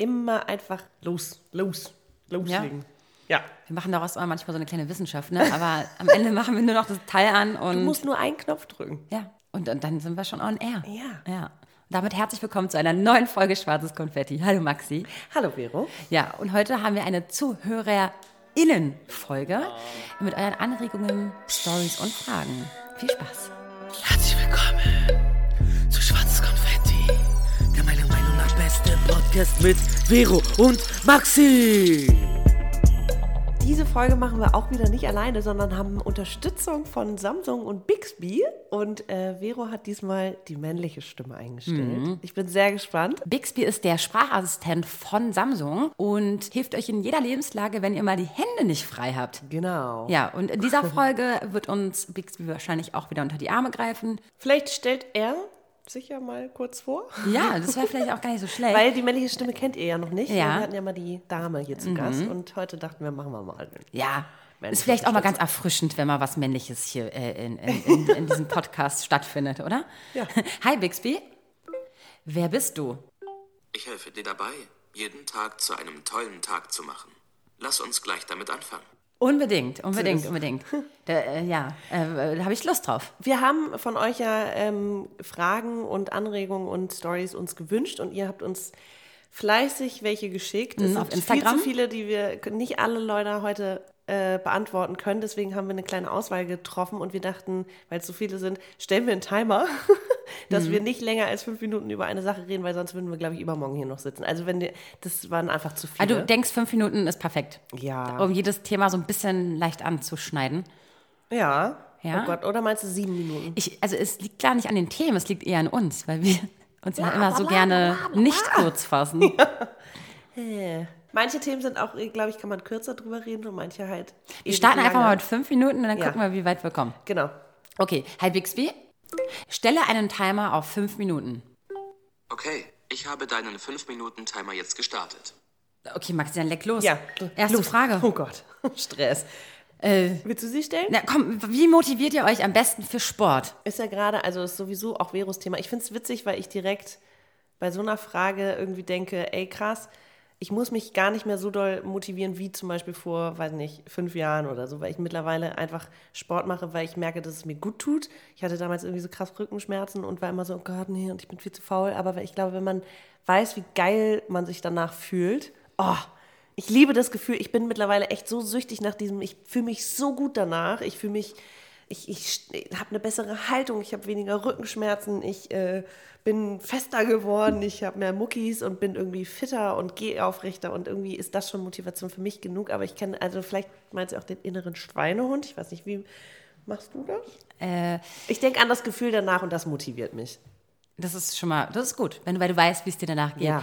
immer einfach los, los, loslegen. Ja. Wir machen daraus immer manchmal so eine kleine Wissenschaft, ne? aber am Ende machen wir nur noch das Teil an und. Du musst nur einen Knopf drücken. Ja, und, und dann sind wir schon on air. Ja. Ja. Damit herzlich willkommen zu einer neuen Folge Schwarzes Konfetti. Hallo Maxi. Hallo Vero. Ja, und heute haben wir eine ZuhörerInnen-Folge mit euren Anregungen, Stories und Fragen. Viel Spaß. Podcast mit Vero und Maxi. Diese Folge machen wir auch wieder nicht alleine, sondern haben Unterstützung von Samsung und Bixby. Und äh, Vero hat diesmal die männliche Stimme eingestellt. Ich bin sehr gespannt. Bixby ist der Sprachassistent von Samsung und hilft euch in jeder Lebenslage, wenn ihr mal die Hände nicht frei habt. Genau. Ja, und in dieser Folge wird uns Bixby wahrscheinlich auch wieder unter die Arme greifen. Vielleicht stellt er sich ja mal kurz vor. Ja, das wäre vielleicht auch gar nicht so schlecht. Weil die männliche Stimme kennt ihr ja noch nicht. Ja. Wir hatten ja mal die Dame hier zu Gast. Und heute dachten wir, machen wir mal. ja, ist ich vielleicht auch mal ganz erfrischend, wenn mal was Männliches hier äh, in, in, in, in diesem Podcast stattfindet, oder? Ja. Hi Bixby, wer bist du? Ich helfe dir dabei, jeden Tag zu einem tollen Tag zu machen. Lass uns gleich damit anfangen. Unbedingt, unbedingt, unbedingt. Da, äh, ja, äh, da habe ich Lust drauf. Wir haben von euch ja ähm, Fragen und Anregungen und Stories uns gewünscht und ihr habt uns fleißig welche geschickt. Es Mhm, auf Instagram. viel zu viele, die wir nicht alle Leute heute äh, beantworten können. Deswegen haben wir eine kleine Auswahl getroffen und wir dachten, weil es so viele sind, stellen wir einen Timer, dass Mhm. wir nicht länger als fünf Minuten über eine Sache reden, weil sonst würden wir, glaube ich, übermorgen hier noch sitzen. Also wenn die, das waren einfach zu viele. Also du denkst, fünf Minuten ist perfekt. Ja. Um jedes Thema so ein bisschen leicht anzuschneiden. ja. Ja? Oh Gott, oder meinst du sieben Minuten? Ich, also es liegt gar nicht an den Themen, es liegt eher an uns, weil wir uns ja, immer so gerne nicht kurz fassen. Manche Themen sind auch, glaube ich, kann man kürzer drüber reden und manche halt. Wir starten einfach mal mit fünf Minuten und dann Ja. gucken wir, wie weit wir kommen. Genau. Okay, hi Bixby. Stelle einen Timer auf fünf Minuten. Okay, ich habe deinen 5-Minuten-Timer jetzt gestartet. Okay, Maxi, dann leck los. Ja. Erste Los. Frage. Oh Gott. Stress. Äh, Willst du sie stellen? na komm, wie motiviert ihr euch am besten für Sport? Ist ja gerade, also ist sowieso auch Veros Thema. Ich finde es witzig, weil ich direkt bei so einer Frage irgendwie denke, ey krass, ich muss mich gar nicht mehr so doll motivieren wie zum Beispiel vor, weiß nicht, fünf Jahren oder so, weil ich mittlerweile einfach Sport mache, weil ich merke, dass es mir gut tut. Ich hatte damals irgendwie so krass Rückenschmerzen und war immer so, oh Gott, nee, und ich bin viel zu faul. Aber ich glaube, wenn man weiß, wie geil man sich danach fühlt, oh, ich liebe das Gefühl, ich bin mittlerweile echt so süchtig nach diesem, ich fühle mich so gut danach, ich fühle mich, ich, ich habe eine bessere Haltung, ich habe weniger Rückenschmerzen, ich äh, bin fester geworden, ich habe mehr Muckis und bin irgendwie fitter und gehe aufrechter und irgendwie ist das schon Motivation für mich genug, aber ich kenne, also vielleicht meinst du auch den inneren Schweinehund, ich weiß nicht, wie machst du das? Äh, Ich denke an das Gefühl danach und das motiviert mich. das ist schon mal, das ist gut, wenn du, weil du weißt, wie es dir danach geht. Ja.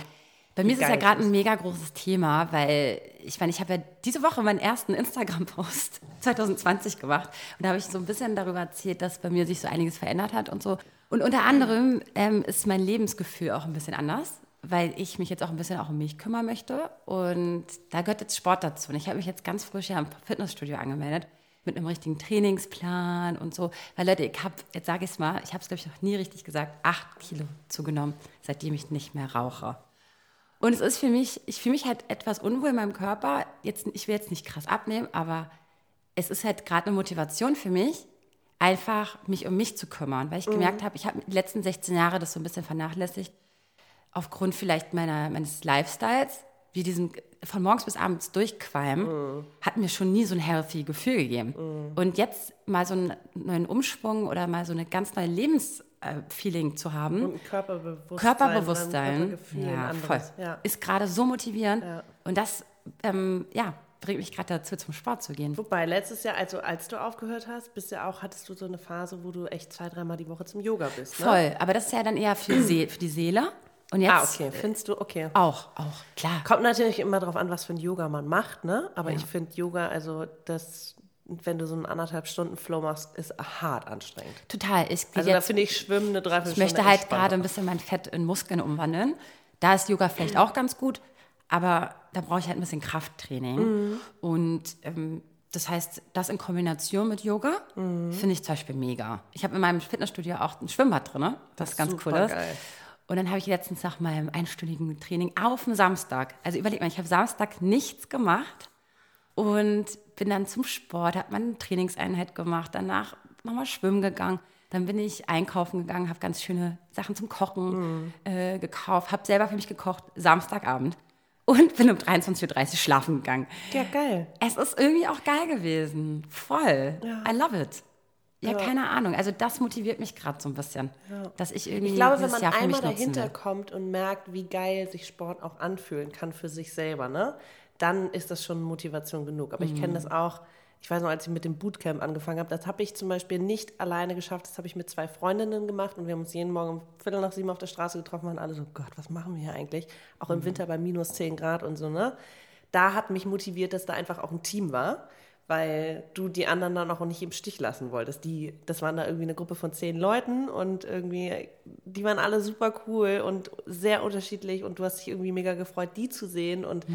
Bei mir ist es ja gerade ein mega großes Thema, weil ich meine, ich habe ja diese Woche meinen ersten Instagram-Post 2020 gemacht und da habe ich so ein bisschen darüber erzählt, dass bei mir sich so einiges verändert hat und so. Und unter anderem ähm, ist mein Lebensgefühl auch ein bisschen anders, weil ich mich jetzt auch ein bisschen auch um mich kümmern möchte und da gehört jetzt Sport dazu. Und ich habe mich jetzt ganz frisch ja im Fitnessstudio angemeldet mit einem richtigen Trainingsplan und so. Weil Leute, ich habe, jetzt sage ich es mal, ich habe es glaube ich noch nie richtig gesagt, acht Kilo zugenommen, seitdem ich nicht mehr rauche. Und es ist für mich, ich fühle mich halt etwas unwohl in meinem Körper. Jetzt, ich will jetzt nicht krass abnehmen, aber es ist halt gerade eine Motivation für mich, einfach mich um mich zu kümmern, weil ich gemerkt habe, ich habe die letzten 16 Jahre das so ein bisschen vernachlässigt, aufgrund vielleicht meiner, meines Lifestyles, wie diesem von morgens bis abends durchqualmen, hat mir schon nie so ein healthy Gefühl gegeben. Und jetzt mal so einen neuen Umschwung oder mal so eine ganz neue Lebensfeeling zu haben, Und Körperbewusstsein. Körperbewusstsein, Körpergefühl, ja, voll. Ja. ist gerade so motivierend. Ja. Und das, ähm, ja, bringt mich gerade dazu, zum Sport zu gehen. Wobei, letztes Jahr, also als du aufgehört hast, bist ja auch, hattest du so eine Phase, wo du echt zwei, dreimal die Woche zum Yoga bist, ne? Voll, aber das ist ja dann eher für, See, für die Seele. Und jetzt Ah, okay. Findest du, okay. auch, auch, klar. Kommt natürlich immer darauf an, was für ein Yoga man macht, ne? Aber ich finde Yoga, also das, wenn du so einen anderthalb Stunden Flow machst, ist hart anstrengend. Total. Ich, Also da jetzt, finde ich Schwimmen eine ich Dreiviertelstunde möchte halt gerade ein bisschen mein Fett in Muskeln umwandeln. Da ist Yoga vielleicht auch ganz gut, aber da brauche ich halt ein bisschen Krafttraining. Und ähm, das heißt, das in Kombination mit Yoga finde ich zum Beispiel mega. Ich habe in meinem Fitnessstudio auch ein Schwimmbad drin, was ganz cool ist. Und dann habe ich letztens nach meinem einstündigen Training auf dem Samstag, also überleg mal, ich habe Samstag nichts gemacht und bin dann zum Sport, habe meine Trainingseinheit gemacht, danach nochmal schwimmen gegangen. Dann bin ich einkaufen gegangen, habe ganz schöne Sachen zum Kochen äh, gekauft, habe selber für mich gekocht, Samstagabend. Und bin um 23.30 Uhr schlafen gegangen. Ja, geil. Es ist irgendwie auch geil gewesen. Voll. I love it. Ja, keine Ahnung. Also das motiviert mich gerade so ein bisschen, dass ich irgendwie Ich glaube, wenn man Jahr einmal dahinter will. kommt und merkt, wie geil sich Sport auch anfühlen kann für sich selber, ne, dann ist das schon Motivation genug. Aber ich kenne Mhm. das auch, ich weiß noch, als ich mit dem Bootcamp angefangen habe, das habe ich zum Beispiel nicht alleine geschafft, das habe ich mit zwei Freundinnen gemacht und wir haben uns jeden Morgen um Viertel nach sieben auf der Straße getroffen und alle so, Gott, was machen wir hier eigentlich? Auch Mhm. im Winter bei minus 10 Grad und so, ne? Da hat mich motiviert, dass da einfach auch ein Team war weil du die anderen dann auch nicht im Stich lassen wolltest. Die, das waren da irgendwie eine Gruppe von zehn Leuten und irgendwie, die waren alle super cool und sehr unterschiedlich und du hast dich irgendwie mega gefreut, die zu sehen und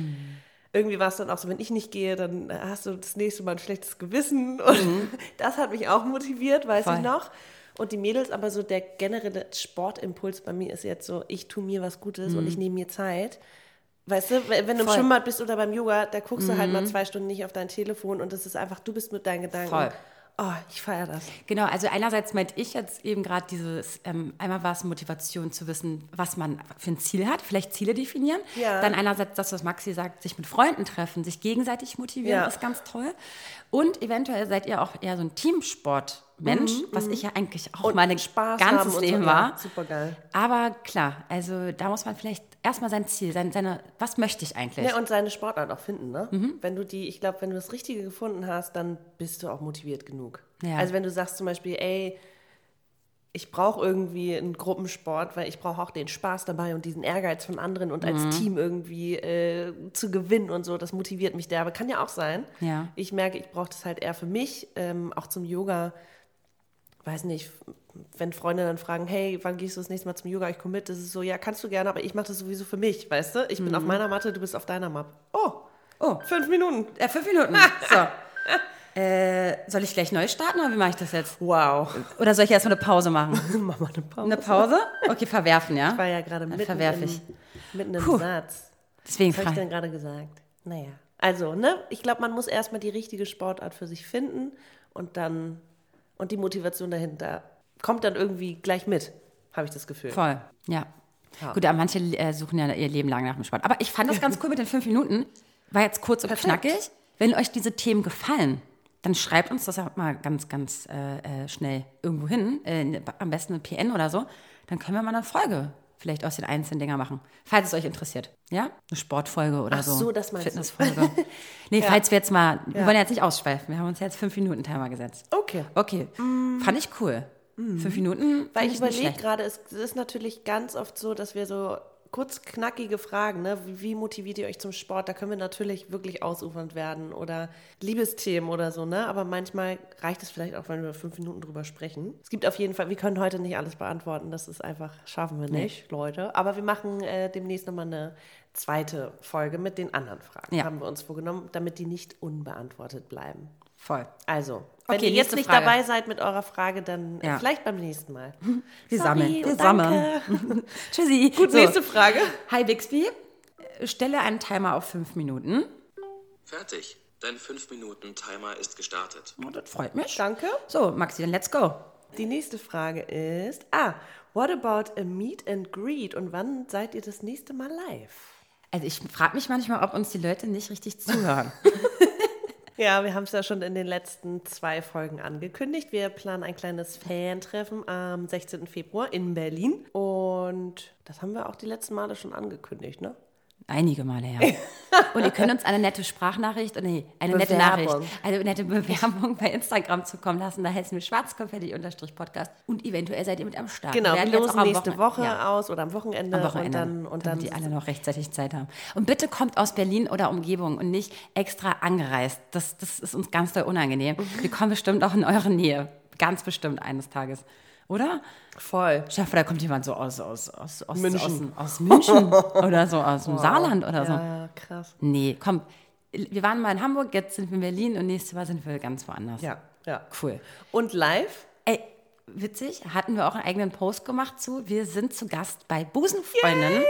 irgendwie war es dann auch so, wenn ich nicht gehe, dann hast du das nächste Mal ein schlechtes Gewissen und das hat mich auch motiviert, weiß Voll. ich noch. Und die Mädels, aber so der generelle Sportimpuls bei mir ist jetzt so, ich tue mir was Gutes und ich nehme mir Zeit. Weißt du, wenn du im Voll. Schwimmbad bist oder beim Yoga, da guckst du halt mal zwei Stunden nicht auf dein Telefon und das ist einfach, du bist mit deinen Gedanken. Voll. Oh, ich feiere das. Genau, also einerseits meinte ich jetzt eben gerade dieses, ähm, einmal war es Motivation zu wissen, was man für ein Ziel hat, vielleicht Ziele definieren. Ja. Dann einerseits das, was Maxi sagt, sich mit Freunden treffen, sich gegenseitig motivieren, Ja. ist ganz toll. Und eventuell seid ihr auch eher so ein Teamsportmensch, was ich ja eigentlich auch Mhm, Und mein Spaß ganzes und so, Leben ja, war. super geil. Aber klar, also da muss man vielleicht erstmal sein Ziel, sein, seine, was möchte ich eigentlich? Ja, und seine Sportart auch finden, ne? Mhm. Wenn du die, ich glaube, wenn du das Richtige gefunden hast, dann bist du auch motiviert genug. Ja. Also wenn du sagst zum Beispiel, ey, ich brauche irgendwie einen Gruppensport, weil ich brauche auch den Spaß dabei und diesen Ehrgeiz von anderen und Mhm. als Team irgendwie äh, zu gewinnen und so, das motiviert mich der. Aber kann ja auch sein. Ja. Ich merke, ich brauche das halt eher für mich, ähm, auch zum Yoga. Weiß nicht, wenn Freunde dann fragen, hey, wann gehst du das nächste Mal zum Yoga? Ich komme mit. Das ist so, ja, kannst du gerne, aber ich mache das sowieso für mich, weißt du? Ich bin auf meiner Matte, du bist auf deiner Map. Oh, Mhm. Oh. fünf Minuten. Äh, fünf Minuten. So. äh, soll ich gleich neu starten oder wie mache ich das jetzt? Wow. Oder soll ich erstmal eine Pause machen? Mach mal eine Pause. Eine Pause? Okay, verwerfen, ja? Ich war ja gerade Dann mitten, verwerfe im, ich. mitten im Puh. Satz. Deswegen Was habe ich denn gerade gesagt? Naja. Also, ne? Ich glaube, man muss erstmal die richtige Sportart für sich finden und dann, und die Motivation dahinter kommt dann irgendwie gleich mit, habe ich das Gefühl. Voll, ja. Gut, aber manche äh, suchen ja ihr Leben lang nach dem Sport. Aber ich fand das ganz cool mit den fünf Minuten. War jetzt kurz und Perfekt. knackig. Wenn euch diese Themen gefallen, dann schreibt uns das auch mal ganz, ganz äh, äh, schnell irgendwo hin. Äh, am besten eine PN oder so. Dann können wir mal eine Folge vielleicht aus den einzelnen Dinger machen. Falls es euch interessiert. Ja? Eine Sportfolge oder Ach so. so, das meinst. Fitnessfolge. nee, falls wir jetzt mal, wir wollen jetzt nicht ausschweifen. Wir haben uns jetzt fünf Minuten Timer gesetzt. Okay. Okay. Fand ich cool. Fünf Minuten. Weil ich nicht überlege gerade, es ist natürlich ganz oft so, dass wir so kurz knackige Fragen, ne? wie, wie motiviert ihr euch zum Sport? Da können wir natürlich wirklich ausufernd werden oder Liebesthemen oder so, ne? Aber manchmal reicht es vielleicht auch, wenn wir fünf Minuten drüber sprechen. Es gibt auf jeden Fall, wir können heute nicht alles beantworten, das ist einfach, schaffen wir nicht, Leute. Aber wir machen äh, demnächst nochmal eine zweite Folge mit den anderen Fragen, Ja. haben wir uns vorgenommen, damit die nicht unbeantwortet bleiben. Voll. Also, wenn Okay, ihr jetzt nicht Frage. dabei seid mit eurer Frage, dann äh, Ja. vielleicht beim nächsten Mal. Wir Sorry sammeln. Wir sammeln. danke. Tschüssi. Gut, So. nächste Frage. Hi Bixby. Äh, Stelle einen Timer auf fünf Minuten. Fertig. Dein 5-Minuten-Timer ist gestartet. Oh, das freut mich. Danke. So, Maxi, dann let's go. Die nächste Frage ist, ah, what about a meet and greet und wann seid ihr das nächste Mal live? Also ich frage mich manchmal, ob uns die Leute nicht richtig zuhören. Ja, wir haben es ja schon in den letzten zwei Folgen angekündigt. Wir planen ein kleines Fan-Treffen am 16. Februar in Berlin und das haben wir auch die letzten Male schon angekündigt, ne? Einige Male, ja. Und ihr könnt uns eine nette Sprachnachricht, nee, eine nette Bewerbung. Nachricht, eine nette Bewerbung bei Instagram zukommen lassen. Da heißen wir schwarzkonfetti-podcast und eventuell seid ihr mit am Start. Genau, wir losen nächste Woche Ja. aus oder am Wochenende, am Wochenende, und dann, und dann damit die alle noch rechtzeitig Zeit haben. Und bitte kommt aus Berlin oder Umgebung und nicht extra angereist. Das, das ist uns ganz doll unangenehm. Wir kommen bestimmt auch in eure Nähe. Ganz bestimmt eines Tages. Oder? voll. Dir vor, da kommt jemand so aus, aus, aus, aus, München. aus, aus München oder so, aus dem Saarland oder so. Ja, krass. Nee, komm. Wir waren mal in Hamburg, jetzt sind wir in Berlin und nächstes Mal sind wir ganz woanders. Ja, ja. Cool. Und live? Ey, witzig, hatten wir auch einen eigenen Post gemacht zu. Wir sind zu Gast bei Busenfreundin,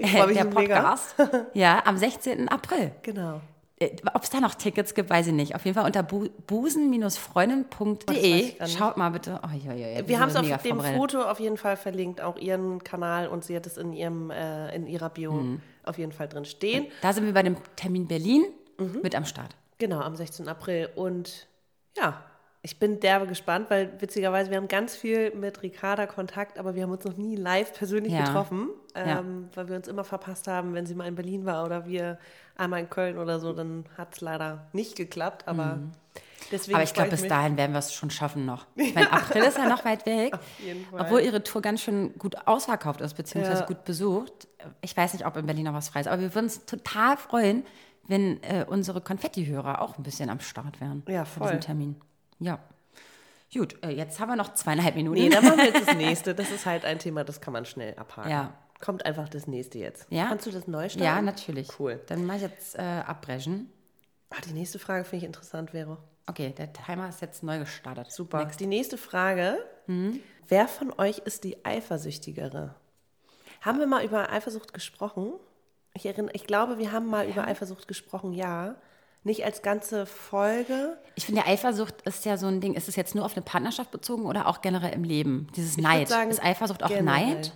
Ich freu mich der. Podcast. Ja, am 16. April. Genau. Äh, Ob es da noch Tickets gibt, weiß ich nicht. Auf jeden Fall unter bu busen-freundin.de. nicht. Schaut mal bitte. Oh, ja, ja, ja, Wir haben es auf dem. Foto auf jeden Fall verlinkt, auch ihren Kanal und sie hat es in, ihrem, äh, in ihrer Bio Mhm. auf jeden Fall drin stehen. Da sind wir bei dem Termin Berlin Mhm. mit am Start. Genau, am 16. April. Und ja, ich bin derbe gespannt, weil witzigerweise wir haben ganz viel mit Ricarda Kontakt, aber wir haben uns noch nie live persönlich Ja. getroffen, Ja. ähm, weil wir uns immer verpasst haben, wenn sie mal in Berlin war oder wir einmal in Köln oder so, dann hat es leider nicht geklappt, aber deswegen Mhm. Aber ich glaube, bis dahin werden wir es schon schaffen noch. Ich meine, April ist ja noch weit weg. jeden Fall. Obwohl ihre Tour ganz schön gut ausverkauft ist, beziehungsweise Ja. gut besucht. Ich weiß nicht, ob in Berlin noch was frei ist, aber wir würden uns total freuen, wenn äh, unsere Konfetti-Hörer auch ein bisschen am Start wären. Ja, Für voll. diesen Termin. Ja. Gut, äh, jetzt haben wir noch zweieinhalb Minuten. Nee, dann machen wir jetzt das nächste. Das ist halt ein Thema, das kann man schnell abhaken. Ja. Kommt einfach das nächste jetzt. Ja? Kannst du das neu starten? ja, natürlich. Cool. Dann mache ich jetzt äh, abbrechen. Ah, die nächste Frage finde ich interessant, Vero. Okay, der Timer ist jetzt neu gestartet. Super. Next. Die nächste Frage. Mhm. Wer von euch ist die Eifersüchtigere? Haben wir mal über Eifersucht gesprochen? Ich, erinnere, ich glaube, wir haben mal über Eifersucht gesprochen, ja. Nicht als ganze Folge. Ich finde, Eifersucht ist ja so ein Ding. Ist es jetzt nur auf eine Partnerschaft bezogen oder auch generell im Leben? Dieses würd Neid. sagen, ist Eifersucht auch generell. Neid?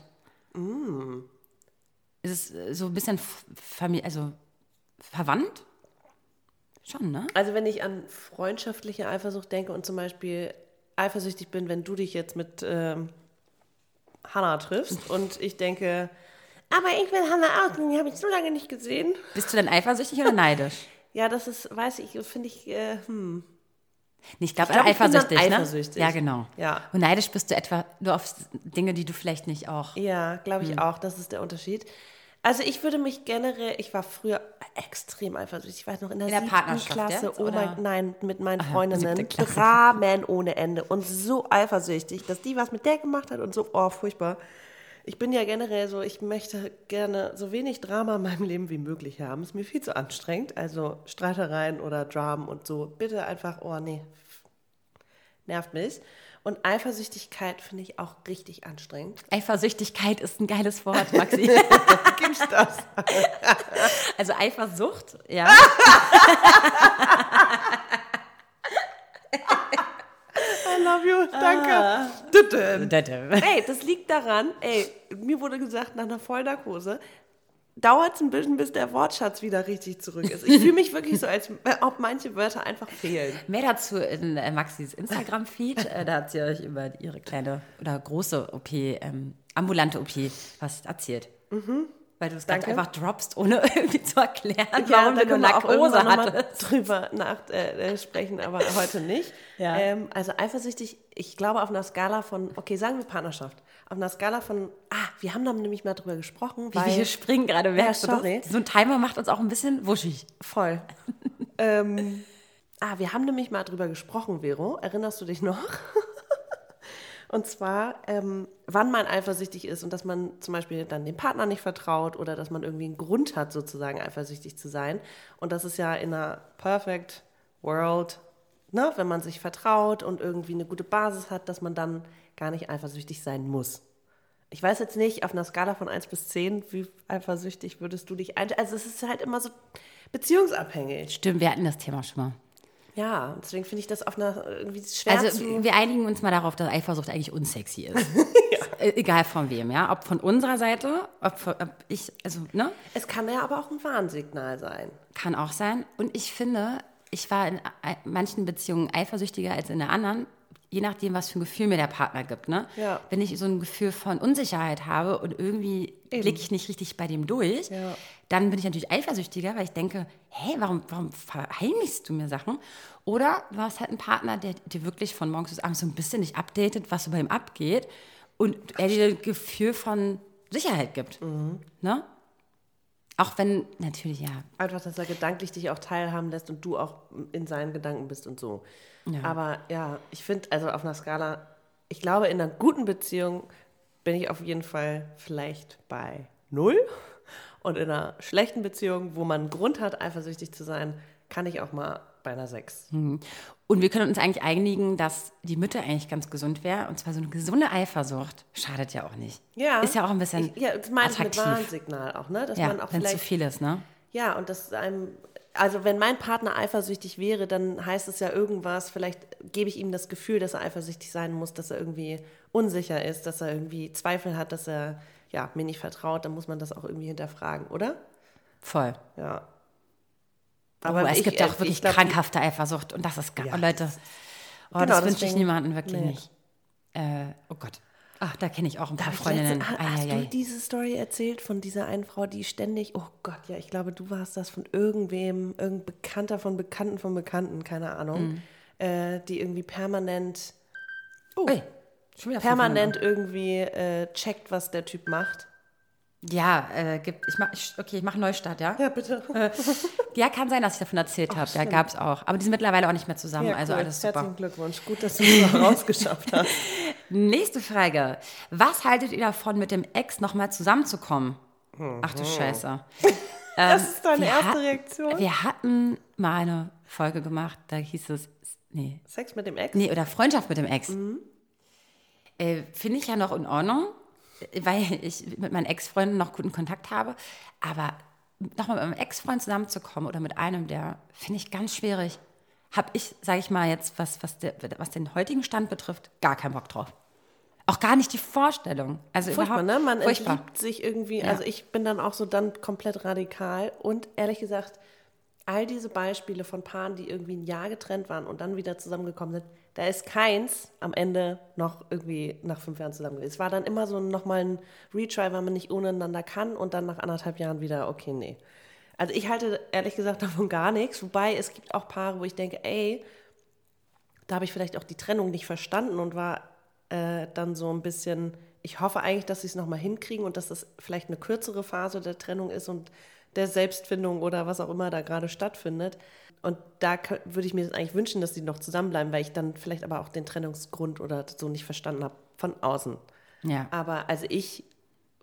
Ist es äh, so ein bisschen Familie, also verwandt? Schon, ne? Also wenn ich an freundschaftliche Eifersucht denke und zum Beispiel eifersüchtig bin, wenn du dich jetzt mit ähm, Hannah triffst und ich denke, aber ich will Hannah auch, die habe ich so lange nicht gesehen. Bist du denn eifersüchtig oder neidisch? Ja, das ist, weiß ich, finde ich, äh, hm. Ich glaube, glaub, eifersüchtig, eifersüchtig. ne? Ja, genau. Ja. Und neidisch bist du etwa nur auf Dinge, die du vielleicht nicht auch. Ja, glaube Hm. ich auch, das ist der Unterschied. Also ich würde mich generell, ich war früher extrem eifersüchtig. Ich weiß noch, in der, In der Partnerschaft Klasse, jetzt, oh mein, nein, mit meinen Freundinnen. Dramen ohne Ende und so eifersüchtig, dass die was mit der gemacht hat und so, oh, furchtbar. Ich bin ja generell so, ich möchte gerne so wenig Drama in meinem Leben wie möglich haben. Ist mir viel zu anstrengend. Also Streitereien oder Dramen und so. Bitte einfach, oh nee, nervt mich. Und Eifersüchtigkeit finde ich auch richtig anstrengend. Eifersüchtigkeit ist ein geiles Wort, Maxi. Gibt's das? also Eifersucht, ja. I love you, danke. Ah. Ey, das liegt daran, ey, mir wurde gesagt, nach einer Vollnarkose dauert es ein bisschen, bis der Wortschatz wieder richtig zurück ist. Ich fühle mich wirklich so, als ob manche Wörter einfach fehlen. Mehr dazu in äh, Maxis Instagram-Feed. Äh, da hat sie euch über ihre kleine oder große OP, ähm, ambulante OP, was erzählt. Weil du es ganz einfach droppst, ohne irgendwie zu erklären, Ja, warum du Narkose hattest. drüber nach, äh, äh, sprechen, aber heute nicht. Ja. Ähm, also eifersüchtig, ich glaube auf einer Skala von, okay, sagen wir Partnerschaft, auf einer Skala von, ah, wir haben da nämlich mal drüber gesprochen, Wie wir hier springen gerade, merkst du sorry. So ein Timer macht uns auch ein bisschen wuschig. voll. ähm, ah, wir haben nämlich mal drüber gesprochen, Vero, erinnerst du dich noch? Und zwar, ähm, wann man eifersüchtig ist und dass man zum Beispiel dann dem Partner nicht vertraut oder dass man irgendwie einen Grund hat, sozusagen eifersüchtig zu sein. Und das ist ja in einer perfect world, ne, wenn man sich vertraut und irgendwie eine gute Basis hat, dass man dann gar nicht eifersüchtig sein muss. Ich weiß jetzt nicht, auf einer Skala von 1 bis 10, wie eifersüchtig würdest du dich ein... Also es ist halt immer so beziehungsabhängig. Stimmt, wir hatten das Thema schon mal. Ja, deswegen finde ich das auf einer irgendwie schwer Also zu... wir einigen uns mal darauf, dass Eifersucht eigentlich unsexy ist. Äh, Egal von wem, ja. Ob von unserer Seite, ob, von, ob ich, also, ne? Es kann ja aber auch ein Warnsignal sein. Kann auch sein. Und ich finde, ich war in ei- manchen Beziehungen eifersüchtiger als in der anderen, je nachdem, was für ein Gefühl mir der Partner gibt. Ne? Ja. Wenn ich so ein Gefühl von Unsicherheit habe und irgendwie blicke ich nicht richtig bei dem durch, Ja. Dann bin ich natürlich eifersüchtiger, weil ich denke, hey, warum, warum verheimlichst du mir Sachen? Oder du hast halt einen Partner, der dir wirklich von morgens bis abends so ein bisschen nicht updatet, was so bei ihm abgeht und er dir ein Gefühl von Sicherheit gibt. Mhm. Ne? Auch wenn, natürlich, ja, Einfach, dass er gedanklich dich auch teilhaben lässt und du auch in seinen Gedanken bist und so. Ja. Aber ja, ich finde, also auf einer Skala, ich glaube, in einer guten Beziehung bin ich auf jeden Fall vielleicht bei null. Und in einer schlechten Beziehung, wo man einen Grund hat, eifersüchtig zu sein, kann ich auch mal bei einer 6. Und wir können uns eigentlich einigen, dass die Mitte eigentlich ganz gesund wäre. Und zwar so eine gesunde Eifersucht schadet ja auch nicht. Ja. Ist ja auch ein bisschen Ich, ja, das meine ich mit. Warnsignal auch, ne? Dass ja, man auch wenn es zu viel ist, ne? Ja, und das einem, also wenn mein Partner eifersüchtig wäre, dann heißt es ja irgendwas, vielleicht gebe ich ihm das Gefühl, dass er eifersüchtig sein muss, dass er irgendwie unsicher ist, dass er irgendwie Zweifel hat, dass er ja, mir nicht vertraut, dann muss man das auch irgendwie hinterfragen, oder? Voll. Ja. Aber es ich- gibt ja äh, auch wirklich ich glaub, krankhafte Eifersucht und das ist gar, Ja, Leute, oh, Genau, das wünsche ich niemandem wirklich nee. nicht. Äh, oh Gott. Ach, da kenne ich auch ein paar Freundinnen. ha- hast Eieiei. du diese Story erzählt von dieser einen Frau, die ständig, oh Gott, ja, ich glaube, du warst das von irgendwem, irgendein Bekannter von Bekannten von Bekannten, keine Ahnung, Mhm. äh, die irgendwie permanent, Ui, wieder fünf permanent irgendwie äh, checkt, was der Typ macht. Ja, äh, gibt, ich mach, ich, okay, ich mache Neustart, ja? Ja, bitte. Ja, kann sein, dass ich davon erzählt habe. Ja, gab es auch. Aber die sind mittlerweile auch nicht mehr zusammen, also cool. alles super. Herzlichen Glückwunsch. Gut, dass du es noch rausgeschafft hast. Nächste Frage. Was haltet ihr davon, mit dem Ex nochmal zusammenzukommen? Ach du Scheiße. Das ist deine erste hat- Reaktion? Wir hatten mal eine Folge gemacht, da hieß es, nee, Sex mit dem Ex? nee, oder Freundschaft mit dem Ex. Mhm. Äh, Finde ich ja noch in Ordnung, weil ich mit meinen Ex-Freunden noch guten Kontakt habe. Aber nochmal mit einem Ex-Freund zusammenzukommen oder mit einem, der finde ich ganz schwierig. Habe ich, sage ich mal jetzt, was, was, der, was den heutigen Stand betrifft, gar keinen Bock drauf. Auch gar nicht die Vorstellung. Also Furchtbar, überhaupt, ne? Man furchtbar. sich irgendwie, also ich bin dann auch so dann komplett radikal und ehrlich gesagt, all diese Beispiele von Paaren, die irgendwie ein Jahr getrennt waren und dann wieder zusammengekommen sind, da ist keins am Ende noch irgendwie nach fünf Jahren zusammen gewesen. Es war dann immer so nochmal ein Retry, weil man nicht ohne einander kann und dann nach anderthalb Jahren wieder, okay, nee. Also ich halte ehrlich gesagt davon gar nichts, wobei es gibt auch Paare, wo ich denke, ey, da habe ich vielleicht auch die Trennung nicht verstanden und war äh, dann so ein bisschen, ich hoffe eigentlich, dass sie es nochmal hinkriegen und dass das vielleicht eine kürzere Phase der Trennung ist und der Selbstfindung oder was auch immer da gerade stattfindet. Und da würde ich mir eigentlich wünschen, dass sie noch zusammenbleiben, weil ich dann vielleicht aber auch den Trennungsgrund oder so nicht verstanden habe von außen. Ja. Aber also ich,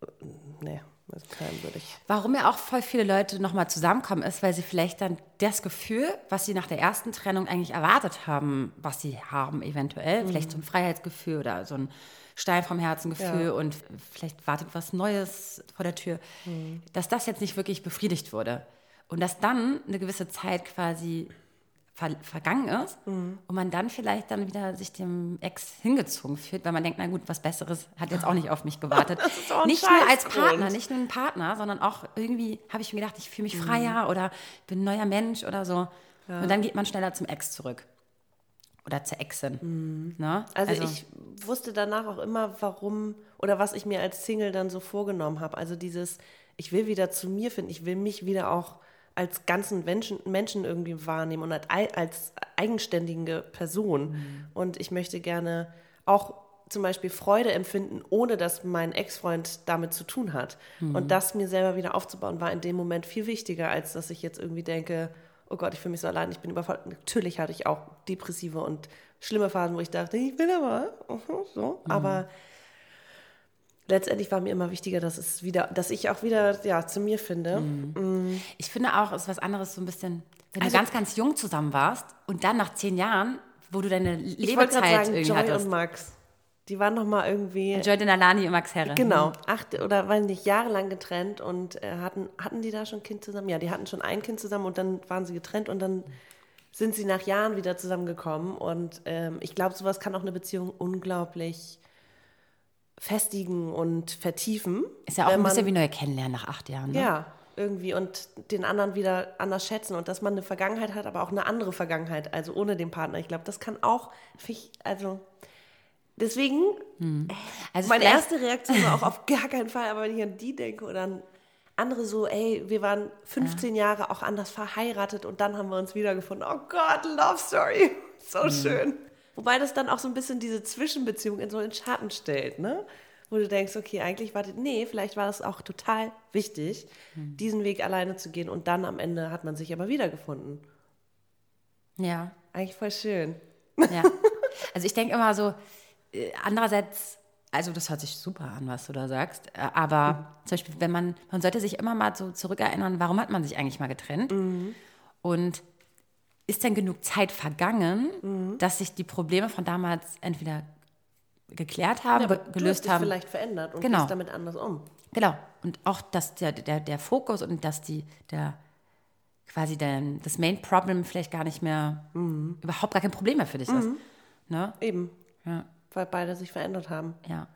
äh, mit keinem würde ich. Warum ja auch voll viele Leute nochmal zusammenkommen, ist, weil sie vielleicht dann das Gefühl, was sie nach der ersten Trennung eigentlich erwartet haben, was sie haben eventuell, vielleicht so ein Freiheitsgefühl oder so ein Stein vom Herzen-Gefühl Ja. und vielleicht wartet was Neues vor der Tür, dass das jetzt nicht wirklich befriedigt wurde. Und dass dann eine gewisse Zeit quasi ver vergangen ist und man dann vielleicht dann wieder sich dem Ex hingezogen fühlt, weil man denkt, na gut, was Besseres hat jetzt auch nicht auf mich gewartet. ist auch nicht nur als. Partner, nicht nur ein Partner, sondern auch irgendwie habe ich mir gedacht, ich fühle mich freier oder bin ein neuer Mensch oder so. Und dann geht man schneller zum Ex zurück. Oder zur Exin. Ne? Also, ich wusste danach auch immer, warum oder was ich mir als Single dann so vorgenommen habe. Also dieses, ich will wieder zu mir finden, ich will mich wieder auch als ganzen Menschen, Menschen irgendwie wahrnehmen und als, ei- als eigenständige Person. Und ich möchte gerne auch zum Beispiel Freude empfinden, ohne dass mein Ex-Freund damit zu tun hat. Und das mir selber wieder aufzubauen, war in dem Moment viel wichtiger, als dass ich jetzt irgendwie denke, oh Gott, ich fühle mich so allein, ich bin überfordert. Natürlich hatte ich auch depressive und schlimme Phasen, wo ich dachte, ich bin aber mhm, so. Aber letztendlich war mir immer wichtiger, dass es wieder, dass ich auch wieder ja, zu mir finde. Ich finde auch, es ist was anderes so ein bisschen, wenn Also- du ganz, ganz jung zusammen warst und dann nach zehn Jahren, wo du deine sagen, irgendwie Joy hattest. und Max, die waren noch mal irgendwie Joy Denalani und Max Herre. Genau, acht oder waren nicht jahrelang getrennt und äh, hatten, hatten die da schon ein Kind zusammen? Ja, die hatten schon ein Kind zusammen und dann waren sie getrennt und dann sind sie nach Jahren wieder zusammengekommen. Und ähm, ich glaube, sowas kann auch eine Beziehung unglaublich festigen und vertiefen. Ist ja auch ein bisschen man- wie neu kennenlernen nach acht Jahren. Ne? Ja, irgendwie und den anderen wieder anders schätzen und dass man eine Vergangenheit hat, aber auch eine andere Vergangenheit, also ohne den Partner. Ich glaube, das kann auch, also deswegen, Also meine erste Reaktion war auch auf gar keinen Fall, aber wenn ich an die denke oder an andere so, ey, wir waren 15 Jahre auch anders verheiratet und dann haben wir uns wiedergefunden. Oh Gott, Love Story, so schön. Wobei das dann auch so ein bisschen diese Zwischenbeziehung in so einen Schatten stellt, ne? Wo du denkst, okay, eigentlich war das, nee, vielleicht war das auch total wichtig, diesen Weg alleine zu gehen und dann am Ende hat man sich aber wiedergefunden. Ja. Eigentlich voll schön. Ja. Also ich denke immer so, äh, andererseits, also das hört sich super an, was du da sagst, äh, aber zum Beispiel, wenn man, man sollte sich immer mal so zurückerinnern, warum hat man sich eigentlich mal getrennt? Und ist denn genug Zeit vergangen, dass sich die Probleme von damals entweder geklärt haben, du gelöst haben. vielleicht verändert und Genau. gehst damit anders um. Genau. Und auch, dass der, der, der Fokus und dass die, der quasi der, das Main Problem vielleicht gar nicht mehr, Mhm. überhaupt gar kein Problem mehr für dich ist. Ne? Eben, Ja. weil beide sich verändert haben. Ja.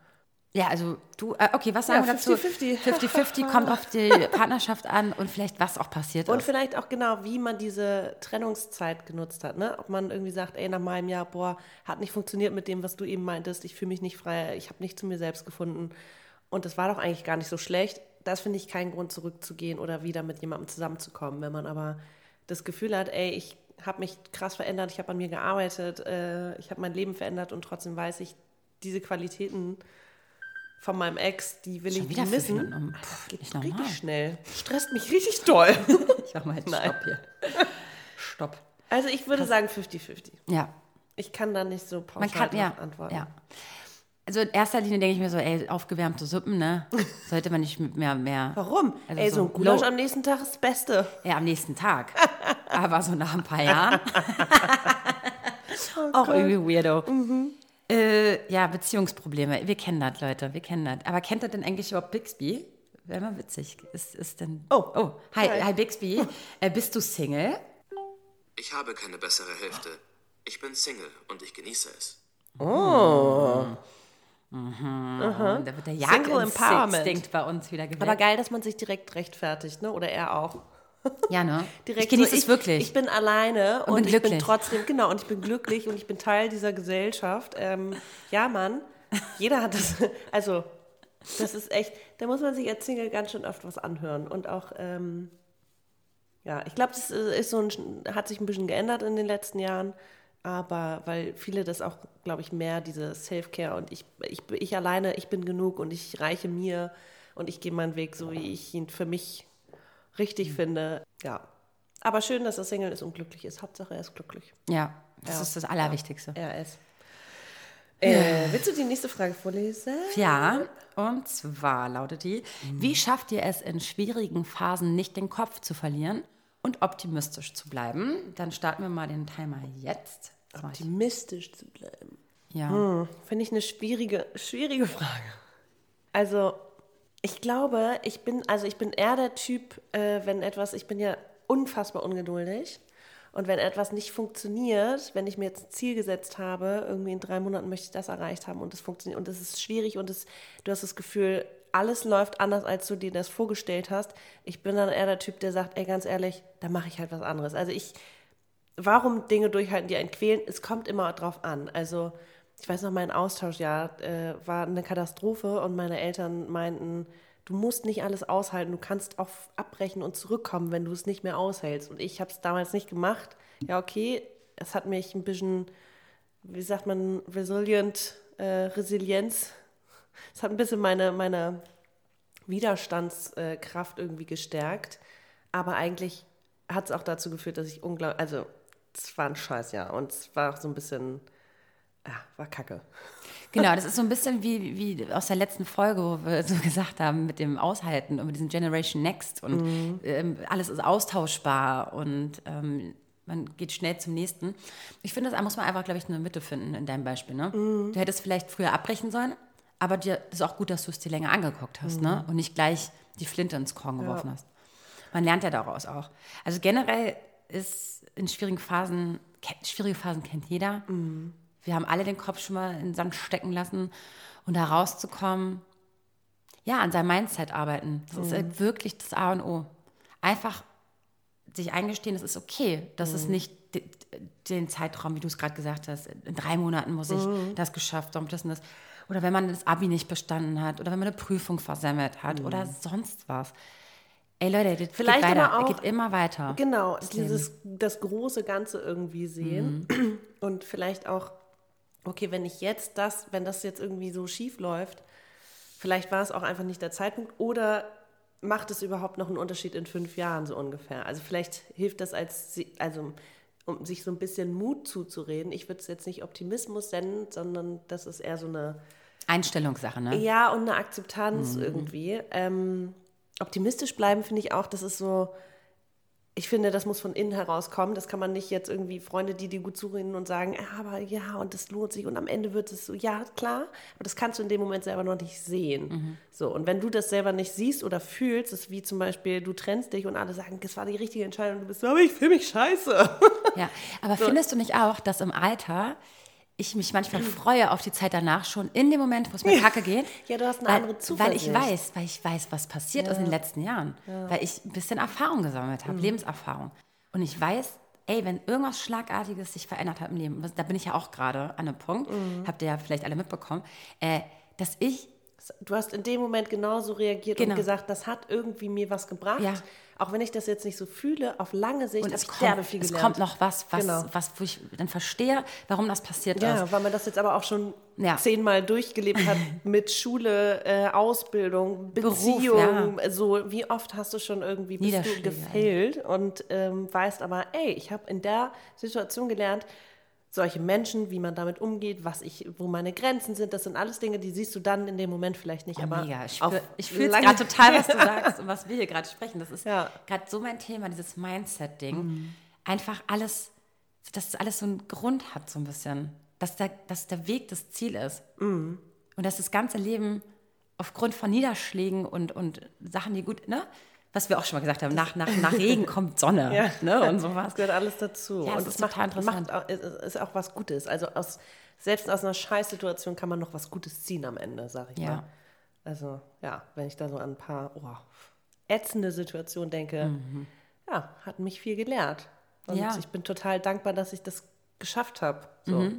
Ja, also du, äh, okay, was sagen Ja, wir dazu? 50-50. 50-50 kommt auf die Partnerschaft an und vielleicht was auch passiert Und ist. vielleicht auch genau, wie man diese Trennungszeit genutzt hat. Ne? Ob man irgendwie sagt, ey, nach meinem Jahr, boah, hat nicht funktioniert mit dem, was du eben meintest, ich fühle mich nicht frei, ich habe nicht zu mir selbst gefunden. Und das war doch eigentlich gar nicht so schlecht. Das finde ich keinen Grund, zurückzugehen oder wieder mit jemandem zusammenzukommen. Wenn man aber das Gefühl hat, ey, ich habe mich krass verändert, ich habe an mir gearbeitet, äh, ich habe mein Leben verändert und trotzdem weiß ich, diese Qualitäten von meinem Ex, die will Schon ich wieder missen. Um. Pff, Geht nicht normal. richtig schnell. Stresst mich richtig doll. Ich mach mal jetzt Nein. Stopp hier. Stopp. Also ich würde sagen 50-50. Ja, Ich kann da nicht so pauschal man kann, ja, antworten. ja. Also in erster Linie denke ich mir so, ey, aufgewärmte Suppen, ne? Sollte man nicht mit mehr, mehr. Warum? Also Ey, so so ein Gulasch am nächsten Tag ist das Beste. Ja, am nächsten Tag. Aber so nach ein paar Jahren. Oh auch irgendwie weirdo. Äh, ja, Beziehungsprobleme. Wir kennen das, Leute. Wir kennen das. Aber kennt ihr denn eigentlich überhaupt Bixby? Wäre mal witzig. Ist, ist denn. Oh. oh. Hi, Hi. hi, Bixby. Äh, bist du Single? Ich habe keine bessere Hälfte. Ich bin Single und ich genieße es. Da wird der Single Jagdinstinkt Empowerment. bei uns wieder geweckt. Aber geil, dass man sich direkt rechtfertigt, ne? Oder er auch. Ja, ne? Direkt ich genieße so, es wirklich. Ich bin alleine und, bin ich bin trotzdem, genau, und ich bin glücklich und ich bin Teil dieser Gesellschaft. Ähm, ja, Mann, jeder hat das, also das ist echt, da muss man sich als Single ganz schön oft was anhören. Und auch, ähm, ja, ich glaube, das ist so ein, hat sich ein bisschen geändert in den letzten Jahren. Aber weil viele das auch, glaube ich, mehr diese Self-Care und ich, ich, ich alleine, ich bin genug und ich reiche mir und ich gehe meinen Weg so, wie ich ihn für mich richtig finde. Ja. Aber schön, dass er Single ist und glücklich ist. Hauptsache, er ist glücklich. ja, das Ja. ist das Allerwichtigste. Er ist. Äh, willst du die nächste Frage vorlesen? Ja, und zwar lautet die, wie schafft ihr es in schwierigen Phasen nicht den Kopf zu verlieren und optimistisch zu bleiben? Dann starten wir mal den Timer jetzt. Das. Optimistisch zu bleiben. Ja. Finde ich eine schwierige, schwierige Frage. Also, ich glaube, ich bin, also ich bin eher der Typ, äh, wenn etwas, ich bin ja unfassbar ungeduldig. Und wenn etwas nicht funktioniert, wenn ich mir jetzt ein Ziel gesetzt habe, irgendwie in drei Monaten möchte ich das erreicht haben und es funktioniert und es ist schwierig und es, du hast das Gefühl, alles läuft anders, als du dir das vorgestellt hast. Ich bin dann eher der Typ, der sagt, ey, ganz ehrlich, da mache ich halt was anderes. Also ich, warum Dinge durchhalten, die einen quälen, es kommt immer drauf an. Also ich weiß noch, mein Austauschjahr äh, war eine Katastrophe und meine Eltern meinten, du musst nicht alles aushalten, du kannst auch abbrechen und zurückkommen, wenn du es nicht mehr aushältst. Und ich habe es damals nicht gemacht. Ja, okay, es hat mich ein bisschen, wie sagt man, resilient, äh, Resilienz, es hat ein bisschen meine, meine Widerstandskraft irgendwie gestärkt. Aber eigentlich hat es auch dazu geführt, dass ich unglaublich, also es war ein Scheißjahr und es war auch so ein bisschen, ja, war kacke. Genau, das ist so ein bisschen wie, wie aus der letzten Folge, wo wir so gesagt haben, mit dem Aushalten und mit diesem Generation Next und ähm, alles ist austauschbar und ähm, man geht schnell zum nächsten. Ich finde, da muss man einfach, glaube ich, eine Mitte finden in deinem Beispiel. Ne? Du hättest vielleicht früher abbrechen sollen, aber dir ist auch gut, dass du es dir länger angeguckt hast ne? und nicht gleich die Flinte ins Korn geworfen hast. Man lernt ja daraus auch. Also generell ist in schwierigen Phasen, schwierige Phasen kennt jeder. Wir haben alle den Kopf schon mal in den Sand stecken lassen und da rauszukommen, ja, an seinem Mindset arbeiten. Das ist halt wirklich das A und O. Einfach sich eingestehen, es ist okay, dass es nicht de- den Zeitraum, wie du es gerade gesagt hast, in drei Monaten muss ich das geschafft haben, das und das. Oder wenn man das Abi nicht bestanden hat oder wenn man eine Prüfung versemmelt hat oder sonst was. Ey Leute, das Vielleicht geht weiter. auch- geht immer weiter. Genau, dieses, das große Ganze irgendwie sehen und vielleicht auch, okay, wenn ich jetzt das, wenn das jetzt irgendwie so schief läuft, vielleicht war es auch einfach nicht der Zeitpunkt oder macht es überhaupt noch einen Unterschied in fünf Jahren so ungefähr? Also vielleicht hilft das als, also um sich so ein bisschen Mut zuzureden. Ich würde es jetzt nicht Optimismus nennen, sondern das ist eher so eine Einstellungssache, ne? ja, und eine Akzeptanz irgendwie. Ähm, optimistisch bleiben finde ich auch, das ist so, ich finde, das muss von innen herauskommen. Das kann man nicht jetzt irgendwie Freunde, die dir gut zuhören und sagen, aber ja, und das lohnt sich und am Ende wird es so, ja, klar, aber das kannst du in dem Moment selber noch nicht sehen. So, und wenn du das selber nicht siehst oder fühlst, ist wie zum Beispiel, du trennst dich und alle sagen, das war die richtige Entscheidung du bist so, aber ich fühle mich scheiße. Ja, aber findest du nicht auch, dass im Alter ich mich manchmal freue auf die Zeit danach schon in dem Moment, wo es mir kacke geht? Ja, du hast eine weil, andere Weil ich Zuversicht. weiß, weil ich weiß, was passiert ist in den letzten Jahren. Weil ich ein bisschen Erfahrung gesammelt Mhm. habe, Lebenserfahrung. Und ich weiß, ey, wenn irgendwas Schlagartiges sich verändert hat im Leben, da bin ich ja auch gerade an einem Punkt, Mhm. habt ihr ja vielleicht alle mitbekommen, äh, dass ich Du hast in dem Moment genauso reagiert Genau. und gesagt, das hat irgendwie mir was gebracht. Ja. Auch wenn ich das jetzt nicht so fühle, auf lange Sicht und habe es derbe kommt, viel es gelernt. kommt noch was, was, Genau. was, wo ich dann verstehe, warum das passiert ist. Ja, weil man das jetzt aber auch schon Ja. zehnmal durchgelebt hat mit Schule, äh, Ausbildung, Beruf, Beziehung. So, wie oft hast du schon irgendwie bist du gefailt und ähm, weißt aber, ey, ich habe in der Situation gelernt, solche Menschen, wie man damit umgeht, was ich, wo meine Grenzen sind, das sind alles Dinge, die siehst du dann in dem Moment vielleicht nicht. aber Oh, Mega. Ich, spür, ich fühle gerade total, was du sagst und was wir hier gerade sprechen. Das ist Ja. gerade so mein Thema, dieses Mindset-Ding. Einfach alles, dass alles so einen Grund hat, so ein bisschen. Dass der, dass der Weg das Ziel ist. Und dass das ganze Leben aufgrund von Niederschlägen und, und Sachen, die gut, ne? Was wir auch schon mal gesagt haben, nach, nach, nach Regen kommt Sonne. Ja. Ne? Und sowas. Das gehört alles dazu. Ja, das und es macht, total interessant. macht auch, ist- auch was Gutes. Also aus, selbst aus einer Scheißsituation kann man noch was Gutes ziehen am Ende, sag ich Ja. mal. Also ja, wenn ich da so an ein paar oh, ätzende Situationen denke, ja, hat mich viel gelehrt. Und Mhm. Ja. ich bin total dankbar, dass ich das geschafft habe. So.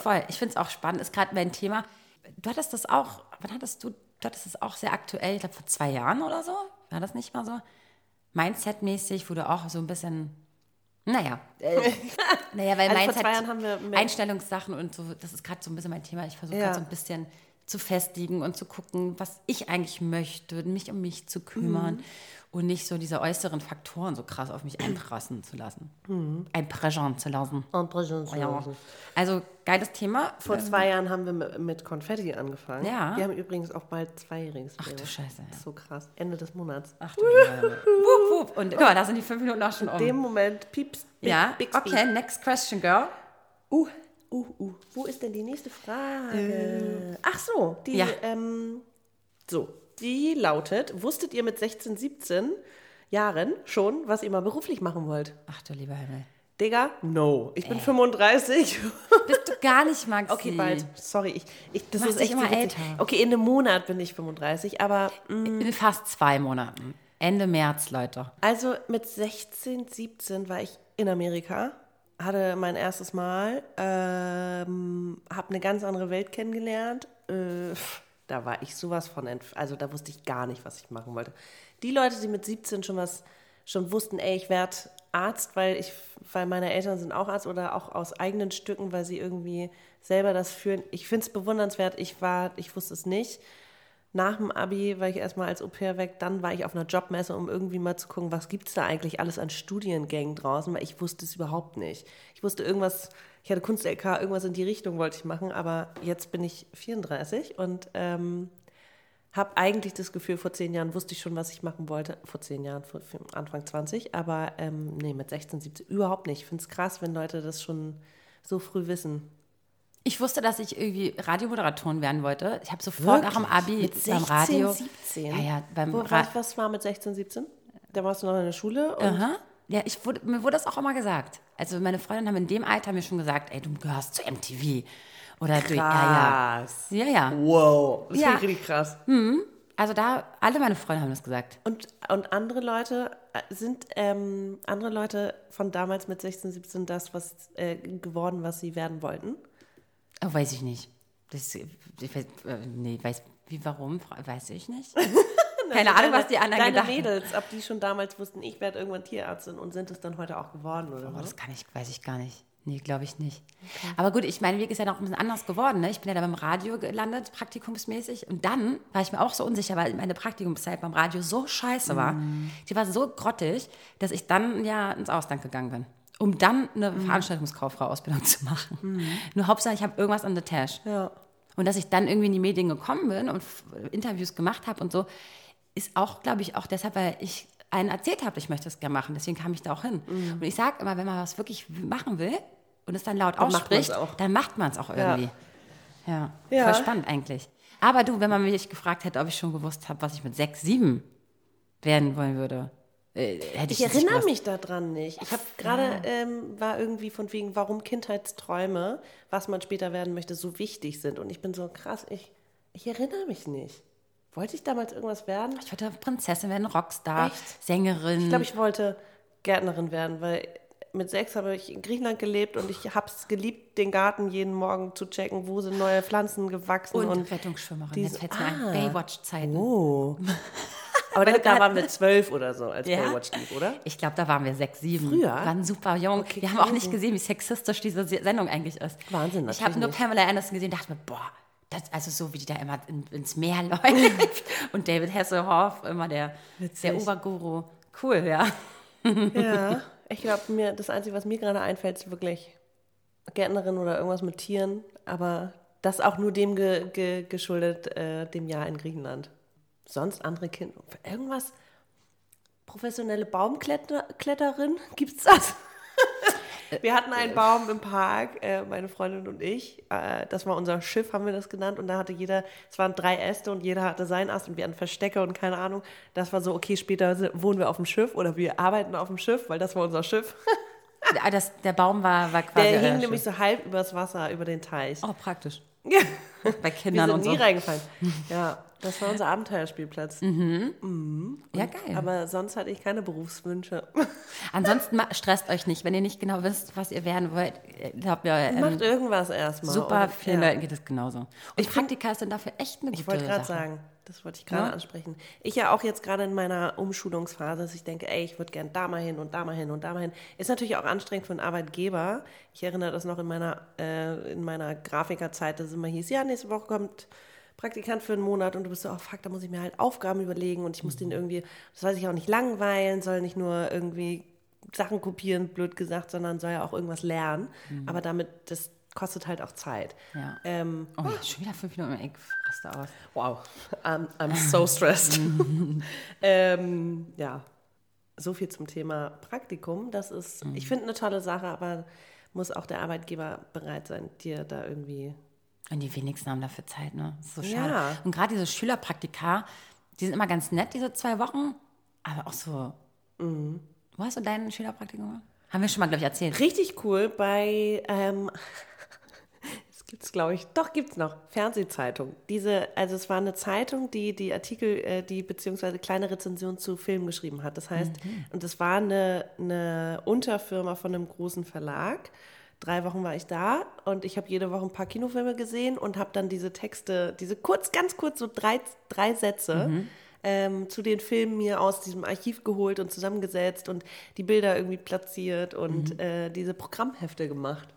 Voll. Ich finde es auch spannend. Ist gerade mein Thema. Du hattest das auch, wann hattest du, du hattest das auch sehr aktuell, ich glaube vor zwei Jahren oder so. War das nicht mal so? Mindset-mäßig, wo du auch so ein bisschen, naja, äh, naja, weil Also Mindset, Einstellungssachen und so, das ist gerade so ein bisschen mein Thema. Ich versuche Ja. gerade so ein bisschen zu festigen und zu gucken, was ich eigentlich möchte, mich um mich zu kümmern Mhm. und nicht so diese äußeren Faktoren so krass auf mich einprassen zu lassen. Mhm. Einpreschen zu lassen. Und Präsenz- Ja. Also geiles Thema. Vor zwei Jahren haben wir mit, Konfetti angefangen. Ja. Wir haben übrigens auch bald zweijähriges Ach du. Scheiße, ja. So krass. Ende des Monats. Ach du wup, wup. Und guck mal, da sind die fünf Minuten auch schon um. In dem Moment pieps, big, ja, okay, next question, girl. Uh, uh, uh. Wo ist denn die nächste Frage? Ach so, die, Ja. ähm, so, die lautet, wusstet ihr mit 16, 17 Jahren schon, was ihr mal beruflich machen wollt? Ach du lieber Himmel. Digga, no. Ich bin 35. Bist du gar nicht, Maxi. Okay, bald. Sorry, ich, ich, das Machst ist echt immer älter. Okay, in einem Monat bin ich 35, aber mm, In fast zwei Monaten. Ende März, Leute. Also mit 16, 17 war ich in Amerika, hatte mein erstes Mal, ähm, habe eine ganz andere Welt kennengelernt. Äh, da war ich sowas von, also da wusste ich gar nicht, was ich machen wollte. Die Leute, die mit 17 schon was, schon wussten, ey, ich werde Arzt, weil ich, weil meine Eltern sind auch Arzt oder auch aus eigenen Stücken, weil sie irgendwie selber das führen. Ich finde es bewundernswert. Ich war, ich wusste es nicht. Nach dem Abi war ich erstmal als Au-pair weg, dann war ich auf einer Jobmesse, um irgendwie mal zu gucken, was gibt es da eigentlich alles an Studiengängen draußen, weil ich wusste es überhaupt nicht. Ich wusste irgendwas, ich hatte Kunst-LK, irgendwas in die Richtung wollte ich machen, aber jetzt bin ich 34 und ähm, habe eigentlich das Gefühl, vor zehn Jahren wusste ich schon, was ich machen wollte. Vor zehn Jahren, vor, Anfang 20, aber ähm, nee, mit 16, 17 überhaupt nicht. Ich finde es krass, wenn Leute das schon so früh wissen. Ich wusste, dass ich irgendwie Radiomoderatorin werden wollte. Ich habe sofort nach dem Abi Mit beim 16, Radio. 17? Ja, ja, beim Wo, Ra was, war mit 16, 17? Da warst du noch in der Schule Aha. Ja, ich wurde, mir wurde das auch immer gesagt. Also meine Freundinnen haben in dem Alter mir schon gesagt, ey, du gehörst zu MTV. Oder du, ja, krass. ja. Ja, ja. Wow, das Ja. finde ich richtig krass. Also da, alle meine Freunde haben das gesagt. Und, und andere Leute, äh, sind ähm, andere Leute von damals mit 16, 17 das, was äh, geworden, was sie werden wollten? Oh, weiß ich nicht. Das, ich weiß, äh, nee, weiß, wie, warum, weiß ich nicht. Keine Ahnung, was die anderen Deine gedacht haben. Mädels, ob die schon damals wussten, ich werde irgendwann Tierärztin und sind es dann heute auch geworden oder Oh, das kann ich, weiß ich gar nicht. Nee, glaube ich nicht. Aber gut, ich mein Weg ist ja noch ein bisschen anders geworden. Ne? Ich bin ja da beim Radio gelandet, praktikumsmäßig. Und dann war ich mir auch so unsicher, weil meine Praktikumszeit beim Radio so scheiße war. Mhm. Die war so grottig, dass ich dann ja ins Ausland gegangen bin. Um dann eine Mhm. Veranstaltungskauffrau-Ausbildung zu machen. Nur Hauptsache, ich habe irgendwas an der Tasche. Ja. Und dass ich dann irgendwie in die Medien gekommen bin und Interviews gemacht habe und so, ist auch, glaube ich, auch deshalb, weil ich allen erzählt habe, ich möchte das gerne machen. Deswegen kam ich da auch hin. Und ich sage immer, wenn man was wirklich machen will und es dann laut Dann macht ausspricht, auch. dann macht man es auch irgendwie. Ja. Ja. voll spannend eigentlich. Aber du, wenn man mich gefragt hätte, ob ich schon gewusst habe, was ich mit sechs, sieben werden wollen würde, äh, hätte ich, Ich erinnere mich daran nicht. Ich habe gerade, ähm, war irgendwie von wegen, warum Kindheitsträume, was man später werden möchte, so wichtig sind. Und ich bin so krass, ich, ich erinnere mich nicht. Wollte ich damals irgendwas werden? Ich wollte Prinzessin werden, Rockstar, Echt? Sängerin. Ich glaube, ich wollte Gärtnerin werden, weil mit sechs habe ich in Griechenland gelebt und ich habe es geliebt, den Garten jeden Morgen zu checken, wo sind neue Pflanzen gewachsen. und, Und, Rettungsschwimmerin. diese- Jetzt fällt Ah. Baywatch-Zeiten. oh. Aber da, da waren wir zwölf oder so, als Ja? Baywatch lief, oder? Ich glaube, da waren wir sechs, sieben. Früher? Wir waren super jung. Okay, wir haben auch nicht gesehen, wie sexistisch diese Se- Sendung eigentlich ist. Wahnsinn, Ich habe natürlich nur. Pamela Anderson gesehen und dachte mir, boah, das, also so wie die da immer in, ins Meer läuft. und David Hasselhoff, immer der, der Oberguru. Cool, ja. Ja, ich glaube, mir das Einzige, was mir gerade einfällt, ist wirklich Gärtnerin oder irgendwas mit Tieren. Aber das auch nur dem ge, ge, geschuldet, äh, dem Jahr in Griechenland. Sonst andere Kinder. Irgendwas. Professionelle Baumkletterin? Gibt's das? Wir hatten einen Baum im Park, äh, meine Freundin und ich. Äh, das war unser Schiff, haben wir das genannt. Und da hatte jeder, es waren drei Äste und jeder hatte seinen Ast und wir hatten Verstecke und keine Ahnung. Das war so, okay, später wohnen wir auf dem Schiff oder wir arbeiten auf dem Schiff, weil das war unser Schiff. Ah, Das, der Baum war, war quasi. Der hing nämlich so halb übers Wasser, über den Teich. Oh, praktisch. Ja. Bei Wir Kindern sind und so. nie reingefallen. Ja, das war unser Abenteuerspielplatz. Ja, geil. Aber sonst hatte ich keine Berufswünsche. Ansonsten stresst euch nicht, wenn ihr nicht genau wisst, was ihr werden wollt. Ich glaube, ja, ähm, Macht irgendwas erstmal. super Und, vielen ja. Leuten geht es genauso. Und Praktika sind dafür echt eine gute Ich wollte gerade sagen, das wollte ich gerade Ja? ansprechen. Ich ja auch jetzt gerade in meiner Umschulungsphase, dass ich denke, ey, ich würde gern da mal hin und da mal hin und da mal hin. Ist natürlich auch anstrengend für einen Arbeitgeber. Ich erinnere das noch in meiner, äh, in meiner Grafikerzeit, dass es immer hieß, ja, nächste Woche kommt Praktikant für einen Monat und du bist so, oh fuck, da muss ich mir halt Aufgaben überlegen und ich muss den irgendwie, das soll sich auch nicht langweilen, soll nicht nur irgendwie Sachen kopieren, blöd gesagt, sondern soll ja auch irgendwas lernen. Aber damit, das kostet halt auch Zeit. Ja. Ähm, Oh, schon wieder fünf Minuten, ich raste aus. Wow, I'm, I'm so stressed. ähm, ja, so viel zum Thema Praktikum. Das ist, ich finde, eine tolle Sache, aber muss auch der Arbeitgeber bereit sein, dir da irgendwie. Und die wenigsten haben dafür Zeit, ne? Das ist so schade. Ja. Und gerade diese Schülerpraktika, die sind immer ganz nett, diese zwei Wochen, aber auch so. Mhm. Wo hast du dein Schülerpraktikum gemacht? Haben wir schon mal, glaube ich, erzählt. Richtig cool bei, ähm, es gibt's glaube ich, doch gibt's noch, Fernsehzeitung. Diese, also es war eine Zeitung, die die Artikel, äh, die beziehungsweise kleine Rezensionen zu Filmen geschrieben hat. Das heißt, und es war eine, eine Unterfirma von einem großen Verlag. Drei Wochen war ich da und ich habe jede Woche ein paar Kinofilme gesehen und habe dann diese Texte, diese kurz, ganz kurz, so drei, drei Sätze ähm, zu den Filmen mir aus diesem Archiv geholt und zusammengesetzt und die Bilder irgendwie platziert und äh, diese Programmhefte gemacht.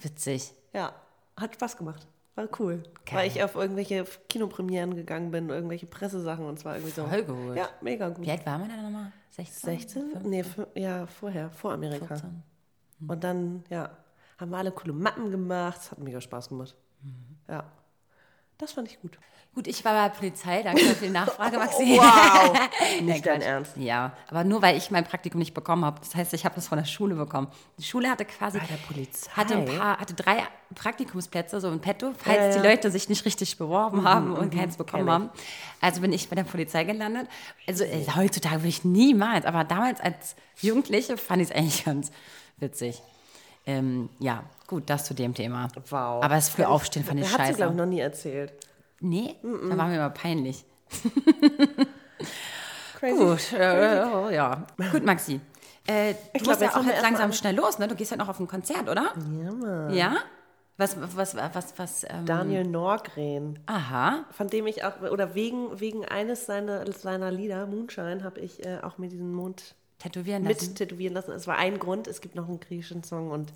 Witzig. Ja, hat Spaß gemacht. War cool. Geil. Weil ich auf irgendwelche Kinopremieren gegangen bin, irgendwelche Pressesachen und zwar irgendwie so. Voll gut. Ja, mega gut. Wie alt war man da nochmal? 16? 16? Nee, fün- ja, vorher, vor Amerika. 14. Und dann, ja, haben wir alle coole Mappen gemacht. Es hat mega Spaß gemacht. Ja. Das fand ich gut. Gut, ich war bei der Polizei, danke für die Nachfrage, Maxi. Wow! Nein, Nicht dein. Ernst. Ja, aber nur weil ich mein Praktikum nicht bekommen habe. Das heißt, ich habe das von der Schule bekommen. Die Schule hatte quasi Bei der Polizei? hatte ein paar, hatte drei Praktikumsplätze so in petto, falls Ja, die. Leute sich nicht richtig beworben haben und keins bekommen haben. Also bin ich bei der Polizei gelandet. Also äh, heutzutage würde ich niemals, aber damals als Jugendliche fand ich es eigentlich ganz witzig. Ähm, ja, gut, das zu dem Thema. Wow. Aber das früh aufstehen fand ich Hat sie, scheiße. glaube ich, noch nie erzählt. Nee, da war mir immer peinlich. Crazy. Gut, äh, ja. Gut, Maxi. Äh, du glaub, musst ja auch wir jetzt langsam an- schnell los, ne? Du gehst ja noch auf ein Konzert, oder? Ja, Mann. Ja? Was, was, was, was, ähm, Daniel Norgren. aha. Von dem ich auch, oder wegen, wegen eines seiner, seiner Lieder, Moonshine, habe ich äh, auch mir diesen Mond Tätowieren mit lassen. tätowieren lassen. Es war ein Grund, es gibt noch einen griechischen Song und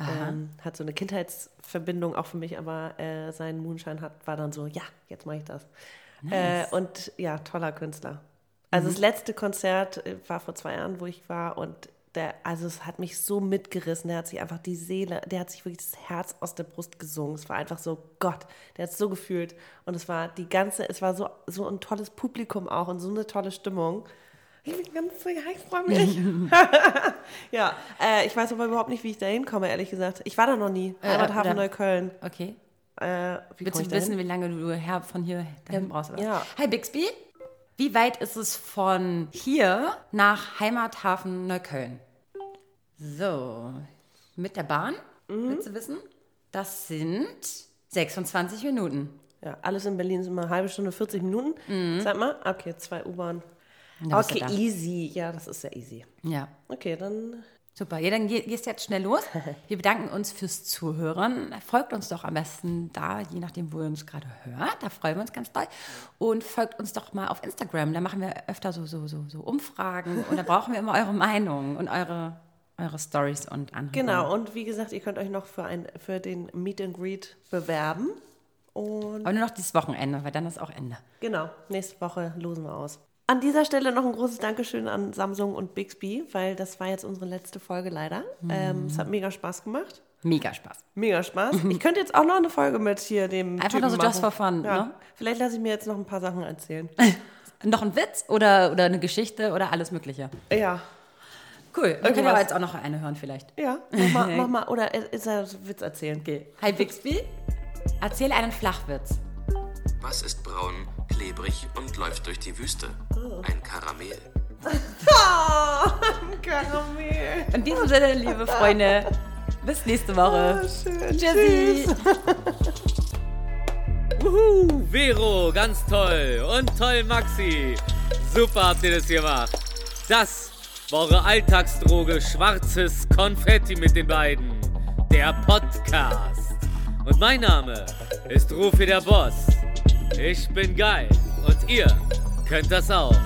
ähm, hat so eine Kindheitsverbindung auch für mich, aber äh, sein Moonshine hat, war dann so, ja, jetzt mache ich das. Äh, und ja, toller Künstler. Also das letzte Konzert äh, war vor zwei Jahren, wo ich war und der, also es hat mich so mitgerissen. Der hat sich einfach die Seele, der hat sich wirklich das Herz aus der Brust gesungen. Es war einfach so Gott, der hat es so gefühlt und es war die ganze, es war so so ein tolles Publikum auch und so eine tolle Stimmung. Ich bin ganz ich freue mich. ja, äh, ich weiß aber überhaupt nicht, wie ich da hinkomme, ehrlich gesagt. Ich war da noch nie. Äh, Heimathafen Neukölln. Okay. Äh, wie Willst du wissen, wie lange du her, von hier dahin brauchst? Oder? ja. Hi Bixby, wie weit ist es von hier nach Heimathafen Neukölln? So, mit der Bahn, Mhm. willst du wissen? Das sind 26 Minuten. Ja, alles in Berlin ist immer eine halbe Stunde, 40 Minuten. Sag mal, okay, zwei U-Bahn. Okay, easy. Ja, das ist ja easy. Ja. Okay, dann Super, ja, dann geh- gehst du jetzt schnell los. Wir bedanken uns fürs Zuhören. Folgt uns doch am besten da, je nachdem, wo ihr uns gerade hört. Da freuen wir uns ganz doll. Und folgt uns doch mal auf Instagram. Da machen wir öfter so, so, so, so Umfragen. Und da brauchen wir immer eure Meinung und eure, eure Stories und andere. Genau, und wie gesagt, ihr könnt euch noch für, ein, für den Meet and Greet bewerben. Und Aber nur noch dieses Wochenende, weil dann ist auch Ende. genau, nächste Woche losen wir aus. An dieser Stelle noch ein großes Dankeschön an Samsung und Bixby, weil das war jetzt unsere letzte Folge leider. Ähm, es hat mega Spaß gemacht. Mega Spaß. Mega Spaß. Ich könnte jetzt auch noch eine Folge mit hier dem Einfach Typen nur so machen. just for fun, Ja. ne? Vielleicht lasse ich mir jetzt noch ein paar Sachen erzählen. Noch ein Witz oder, oder eine Geschichte oder alles Mögliche. ja, Cool. Wir können Irgendwas. aber jetzt auch noch eine hören vielleicht. ja, mach mal, mach mal oder äh, ist er Witz erzählen. Okay. Hi Bixby, erzähl einen Flachwitz. Was ist braun, klebrig und läuft durch die Wüste? Ein Karamell. Oh, Karamell. In diesem Sinne, liebe Freunde, bis nächste Woche. Schön. Tschüssi. Wuhu, Vero, ganz toll. Und toll, Maxi. Super habt ihr das gemacht. Das war eure Alltagsdroge schwarzes Konfetti mit den beiden. Der Podcast. Und mein Name ist Rufi der Boss. Ich bin geil. Und ihr könnt das auch.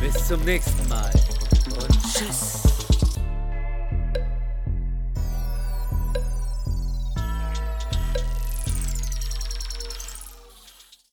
Bis zum nächsten Mal. Und tschüss.